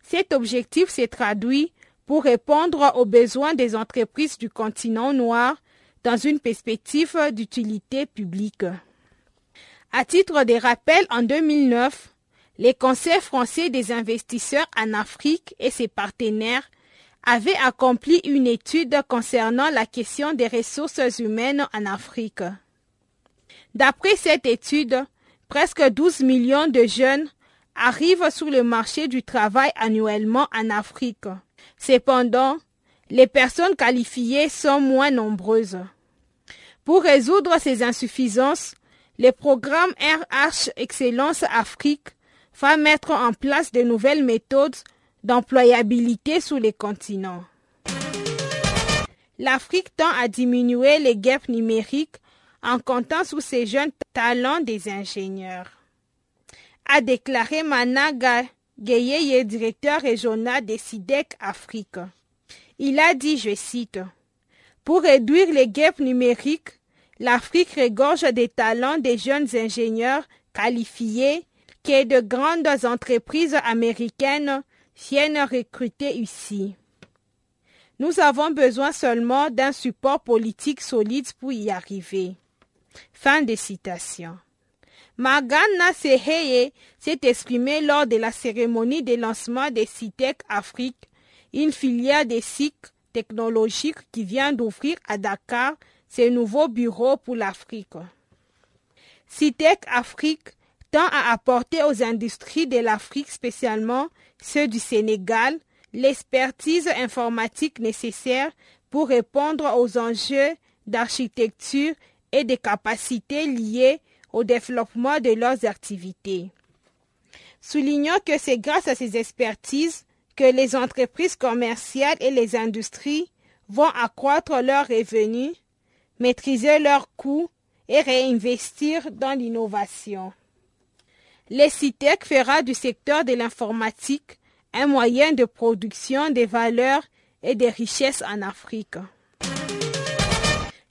Cet objectif s'est traduit pour répondre aux besoins des entreprises du continent noir dans une perspective d'utilité publique. À titre de rappel, en 2009, les conseils français des investisseurs en Afrique et ses partenaires avait accompli une étude concernant la question des ressources humaines en Afrique. D'après cette étude, presque 12 millions de jeunes arrivent sur le marché du travail annuellement en Afrique. Cependant, les personnes qualifiées sont moins nombreuses. Pour résoudre ces insuffisances, le programme RH Excellence Afrique va mettre en place de nouvelles méthodes d'employabilité sur les continents. L'Afrique tend à diminuer les gaps numériques en comptant sur ses jeunes talents des ingénieurs, a déclaré Managa Gayeye, directeur régional des SIDEC Afrique. Il a dit, je cite, Pour réduire les gaps numériques, l'Afrique regorge des talents des jeunes ingénieurs qualifiés que de grandes entreprises américaines viennent recruter ici. Nous avons besoin seulement d'un support politique solide pour y arriver. Fin de citation. Magana Seheye s'est exprimé lors de la cérémonie de lancement de CITEC Afrique, une filière de SIC technologique qui vient d'ouvrir à Dakar ses nouveaux bureaux pour l'Afrique. CITEC Afrique tend à apporter aux industries de l'Afrique, spécialement ceux du Sénégal, l'expertise informatique nécessaire pour répondre aux enjeux d'architecture et des capacités liées au développement de leurs activités. Soulignons que c'est grâce à ces expertises que les entreprises commerciales et les industries vont accroître leurs revenus, maîtriser leurs coûts et réinvestir dans l'innovation. Le CITEC fera du secteur de l'informatique un moyen de production des valeurs et des richesses en Afrique.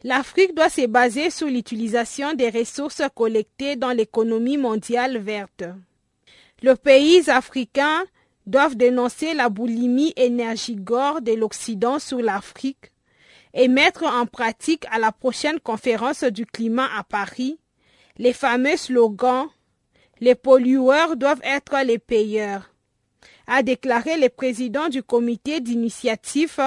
L'Afrique doit se baser sur l'utilisation des ressources collectées dans l'économie mondiale verte. Les pays africains doivent dénoncer la boulimie énergigore de l'Occident sur l'Afrique et mettre en pratique à la prochaine conférence du climat à Paris les fameux slogans Les pollueurs doivent être les payeurs, a déclaré le président du comité d'initiative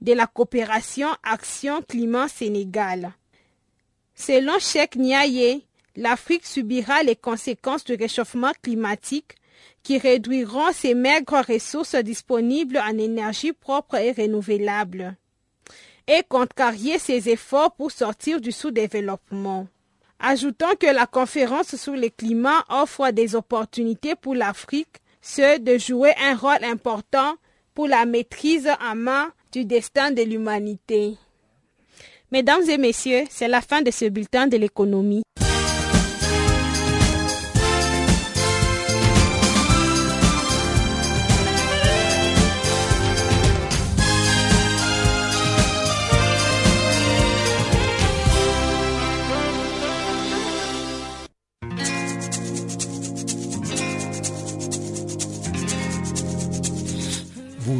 de la coopération Action Climat Sénégal. Selon Cheikh Niaye, l'Afrique subira les conséquences du réchauffement climatique qui réduiront ses maigres ressources disponibles en énergie propre et renouvelable et contrarier ses efforts pour sortir du sous-développement. Ajoutons que la conférence sur le climat offre des opportunités pour l'Afrique, ceux de jouer un rôle important pour la maîtrise en main du destin de l'humanité. Mesdames et messieurs, c'est la fin de ce bulletin de l'économie.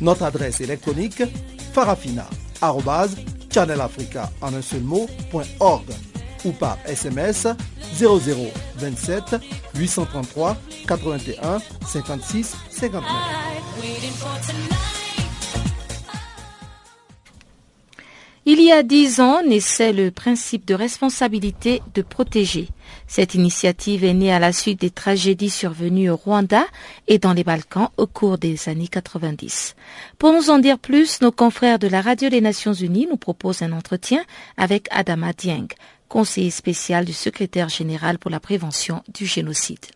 Notre adresse électronique farafina.channelafrica en un seul ou par SMS 0027 833 81 56 59. Il y a dix ans naissait le principe de responsabilité de protéger. Cette initiative est née à la suite des tragédies survenues au Rwanda et dans les Balkans au cours des années 90. Pour nous en dire plus, nos confrères de la Radio des Nations Unies nous proposent un entretien avec Adama Dieng, conseiller spécial du secrétaire général pour la prévention du génocide.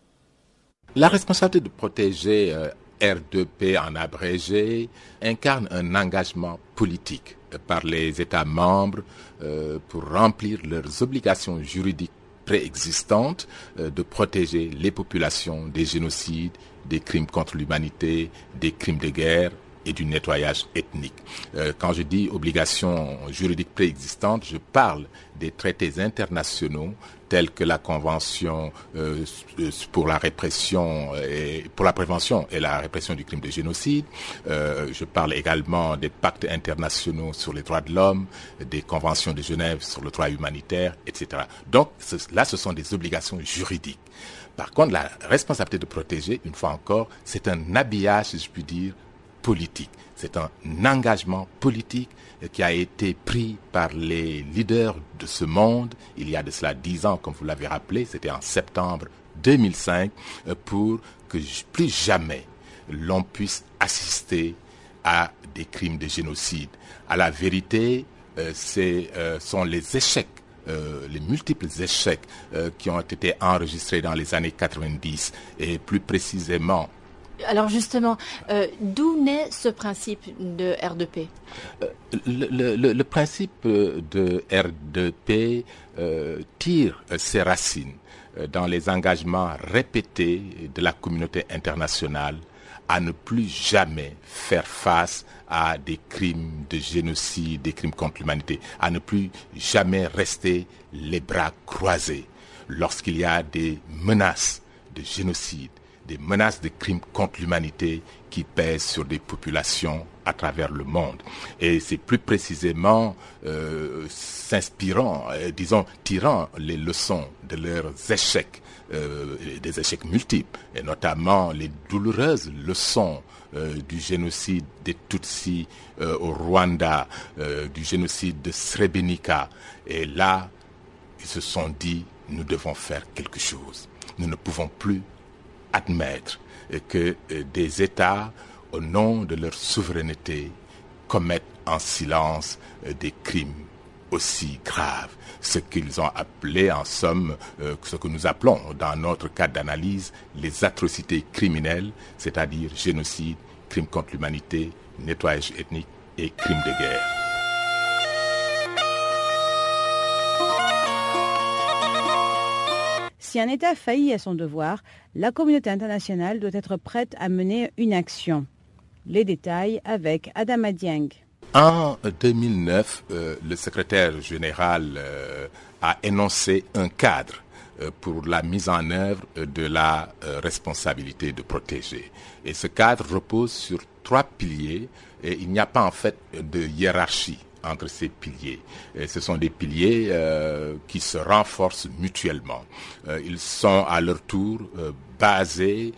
La responsabilité de protéger euh, R2P en abrégé incarne un engagement politique par les États membres euh, pour remplir leurs obligations juridiques préexistantes euh, de protéger les populations des génocides, des crimes contre l'humanité, des crimes de guerre et du nettoyage ethnique. Euh, quand je dis obligations juridiques préexistantes, je parle des traités internationaux tels que la Convention euh, pour la répression et pour la prévention et la répression du crime de génocide. Euh, je parle également des pactes internationaux sur les droits de l'homme, des conventions de Genève sur le droit humanitaire, etc. Donc là, ce sont des obligations juridiques. Par contre, la responsabilité de protéger, une fois encore, c'est un habillage, si je puis dire, politique. C'est un engagement politique qui a été pris par les leaders de ce monde il y a de cela dix ans, comme vous l'avez rappelé, c'était en septembre 2005, pour que plus jamais l'on puisse assister à des crimes de génocide. À la vérité, euh, ce euh, sont les échecs euh, les multiples échecs euh, qui ont été enregistrés dans les années 90 et plus précisément alors justement, euh, d'où naît ce principe de R2P euh, le, principe de R2P euh, tire ses racines dans les engagements répétés de la communauté internationale à ne plus jamais faire face à des crimes de génocide, des crimes contre l'humanité, à ne plus jamais rester les bras croisés lorsqu'il y a des menaces de génocide, des menaces de crimes contre l'humanité qui pèsent sur des populations à travers le monde. Et c'est plus précisément euh, s'inspirant, euh, disons, tirant les leçons de leurs échecs, euh, des échecs multiples, et notamment les douloureuses leçons du génocide des Tutsis au Rwanda, du génocide de Srebrenica. Et là, ils se sont dit, nous devons faire quelque chose. Nous ne pouvons plus admettre que des États au nom de leur souveraineté, commettent en silence euh, des crimes aussi graves. Ce qu'ils ont appelé en somme, euh, ce que nous appelons dans notre cadre d'analyse, les atrocités criminelles, c'est-à-dire génocide, crimes contre l'humanité, nettoyage ethnique et crimes de guerre. Si un État faillit à son devoir, la communauté internationale doit être prête à mener une action. Les détails avec Adama Dieng. En 2009, euh, le secrétaire général euh, a énoncé un cadre euh, pour la mise en œuvre de la responsabilité de protéger. Et ce cadre repose sur trois piliers et il n'y a pas en fait de hiérarchie entre ces piliers. Ce sont des piliers euh, qui se renforcent mutuellement. Euh, ils sont à leur tour euh, basés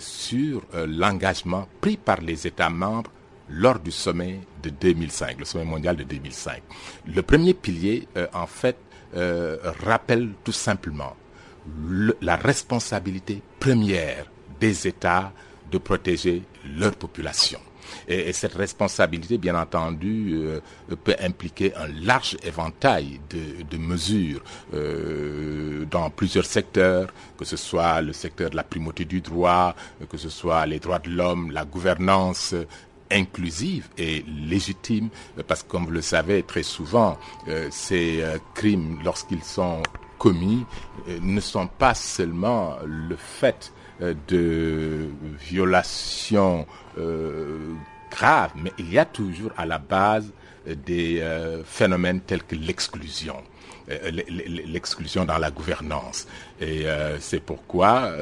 sur l'engagement pris par les États membres lors du sommet de 2005, le sommet mondial de 2005. Le premier pilier, en fait, rappelle tout simplement la responsabilité première des États de protéger leur population. Et, cette responsabilité, bien entendu, euh, peut impliquer un large éventail de, mesures euh, dans plusieurs secteurs, que ce soit le secteur de la primauté du droit, que ce soit les droits de l'homme, la gouvernance inclusive et légitime, parce que comme vous le savez très souvent, euh, ces crimes, lorsqu'ils sont commis, ne sont pas seulement le fait de violations euh, graves, mais il y a toujours à la base des euh, phénomènes tels que l'exclusion euh, l'exclusion dans la gouvernance. Et c'est pourquoi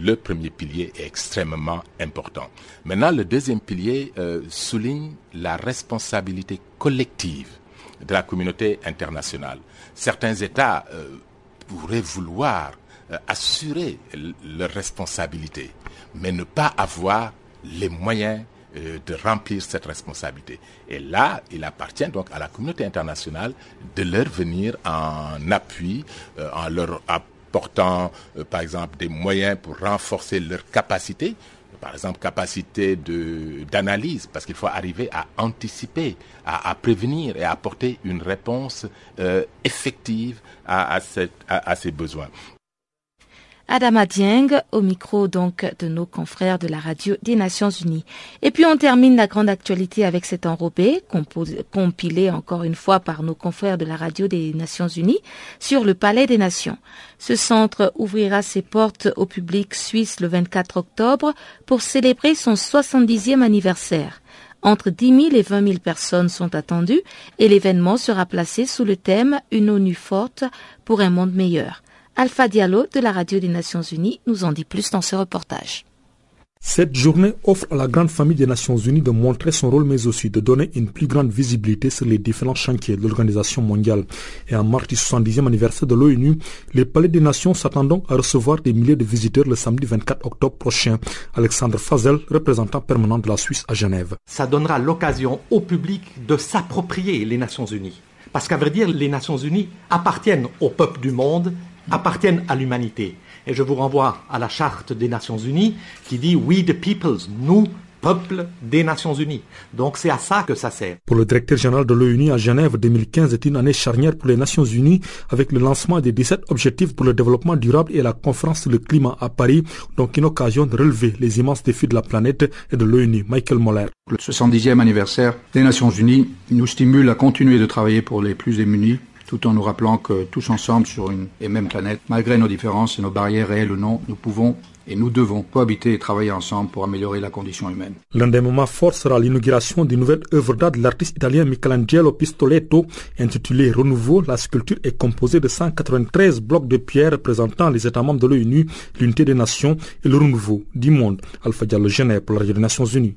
le premier pilier est extrêmement important. Maintenant, le deuxième pilier souligne la responsabilité collective de la communauté internationale. Certains États pourraient vouloir assurer leur responsabilité, mais ne pas avoir les moyens euh, de remplir cette responsabilité. Et là, il appartient donc à la communauté internationale de leur venir en appui, euh, en leur apportant, euh, par exemple, des moyens pour renforcer leur capacité, par exemple, capacité d'analyse, parce qu'il faut arriver à anticiper, à, prévenir et apporter une réponse effective à, à ces besoins. Adama Dieng au micro donc de nos confrères de la radio des Nations Unies. Et puis on termine la grande actualité avec cet enrobé compilé encore une fois par nos confrères de la radio des Nations Unies sur le Palais des Nations. Ce centre ouvrira ses portes au public suisse le 24 octobre pour célébrer son 70e anniversaire. Entre 10 000 et 20 000 personnes sont attendues et l'événement sera placé sous le thème Une ONU forte pour un monde meilleur. Alpha Diallo de la Radio des Nations Unies nous en dit plus dans ce reportage. Cette journée offre à la grande famille des Nations Unies de montrer son rôle mais aussi de donner une plus grande visibilité sur les différents chantiers de l'organisation mondiale. Et en marche du 70e anniversaire de l'ONU, les palais des nations s'attendent à recevoir des milliers de visiteurs le samedi 24 octobre prochain. Alexandre Fazel, représentant permanent de la Suisse à Genève. Ça donnera l'occasion au public de s'approprier les Nations Unies. Parce qu'à vrai dire, les Nations Unies appartiennent au peuple du monde appartiennent à l'humanité. Et je vous renvoie à la charte des Nations Unies qui dit We the peoples, nous, peuple des Nations Unies. Donc c'est à ça que ça sert. Pour le directeur général de l'ONU à Genève, 2015 est une année charnière pour les Nations Unies avec le lancement des 17 objectifs pour le développement durable et la conférence sur le climat à Paris, donc une occasion de relever les immenses défis de la planète et de l'ONU. Michael Moller. Le 70e anniversaire des Nations Unies nous stimule à continuer de travailler pour les plus démunis tout en nous rappelant que tous ensemble sur une et même planète, malgré nos différences et nos barrières réelles ou non, nous pouvons et nous devons cohabiter et travailler ensemble pour améliorer la condition humaine. L'un des moments forts sera l'inauguration d'une nouvelle œuvre d'art de l'artiste italien Michelangelo Pistoletto intitulée Renouveau. La sculpture est composée de 193 blocs de pierre représentant les États membres de l'ONU, l'unité des nations et le renouveau du monde. Alpha Diallo Genève pour des Nations Unies.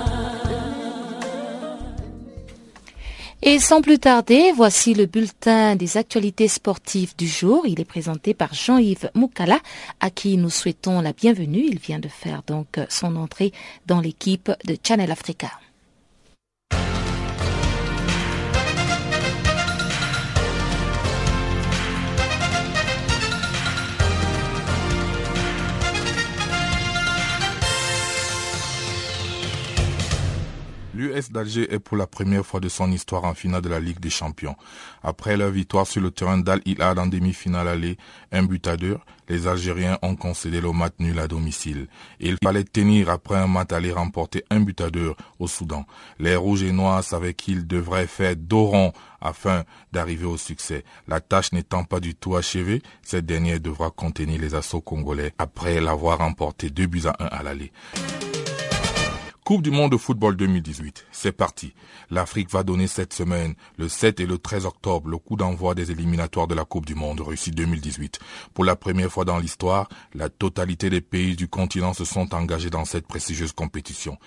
Et sans plus tarder, voici le bulletin des actualités sportives du jour. Il est présenté par Jean-Yves Moukala, à qui nous souhaitons la bienvenue. Il vient de faire donc son entrée dans l'équipe de Channel Africa. D'Alger est pour la première fois de son histoire en finale de la Ligue des Champions. Après leur victoire sur le terrain d'Al Hilal en demi-finale aller, un but à deux, les Algériens ont concédé le match nul à domicile. Il fallait tenir après un match aller remporter un but à deux au Soudan. Les Rouges et Noirs savaient qu'ils devraient faire d'oron afin d'arriver au succès. La tâche n'étant pas du tout achevée, cette dernière devra contenir les assauts congolais après l'avoir remporté deux buts à un à l'aller. Coupe du monde de football 2018. C'est parti. L'Afrique va donner cette semaine, le 7 et le 13 octobre, le coup d'envoi des éliminatoires de la Coupe du monde Russie 2018. Pour la première fois dans l'histoire, la totalité des pays du continent se sont engagés dans cette prestigieuse compétition.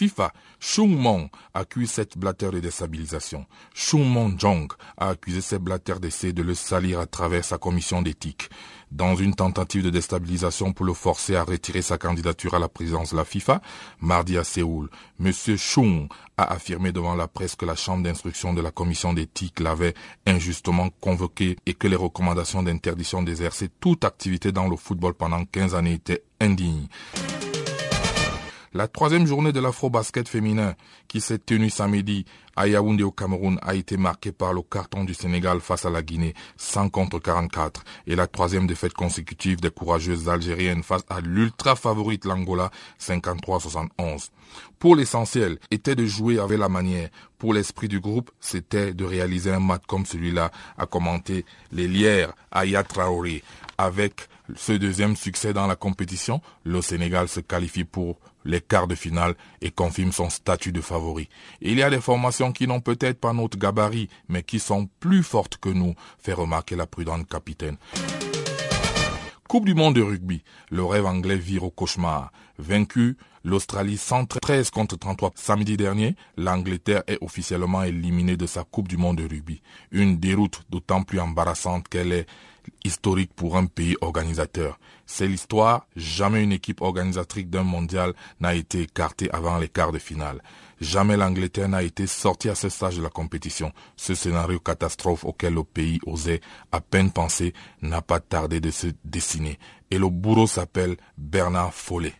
FIFA, Chung Mong accuse cette blatter de déstabilisation. Mong Jong a accusé cette blatter d'essayer de le salir à travers sa commission d'éthique dans une tentative de déstabilisation pour le forcer à retirer sa candidature à la présidence de la FIFA, mardi à Séoul, M. Chung a affirmé devant la presse que la chambre d'instruction de la commission d'éthique l'avait injustement convoqué et que les recommandations d'interdiction d'exercer toute activité dans le football pendant 15 années étaient indignes. La troisième journée de l'afro-basket féminin, qui s'est tenue samedi à Yaoundé au Cameroun, a été marquée par le carton du Sénégal face à la Guinée, 100 contre 44, et la troisième défaite consécutive des courageuses algériennes face à l'ultra favorite l'Angola, 53-71. Pour l'essentiel, était de jouer avec la manière. Pour l'esprit du groupe, c'était de réaliser un match comme celui-là, a commenté les lières Aya Traoré. Avec ce deuxième succès dans la compétition, le Sénégal se qualifie pour les quarts de finale et confirme son statut de favori. Il y a des formations qui n'ont peut-être pas notre gabarit, mais qui sont plus fortes que nous, fait remarquer la prudente capitaine. Coupe du monde de rugby. Le rêve anglais vire au cauchemar. Vaincu, l'Australie 113 contre 33 samedi dernier, l'Angleterre est officiellement éliminée de sa Coupe du monde de rugby. Une déroute d'autant plus embarrassante qu'elle est historique pour un pays organisateur. C'est l'histoire, jamais une équipe organisatrice d'un mondial n'a été écartée avant les quarts de finale. Jamais l'Angleterre n'a été sortie à ce stage de la compétition. Ce scénario catastrophe auquel le pays osait à peine penser n'a pas tardé de se dessiner. Et le bourreau s'appelle Bernard Follet.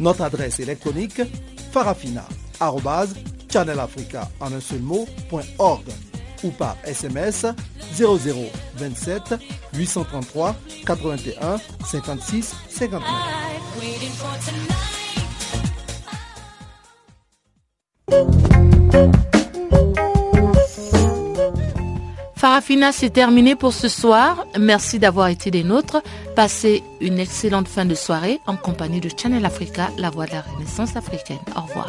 Notre adresse électronique farafina.channelafrica ou par SMS 0027 833 81 56 59. Farafina, c'est terminé pour ce soir. Merci d'avoir été des nôtres. Passez une excellente fin de soirée en compagnie de Channel Africa, la voix de la Renaissance africaine. Au revoir.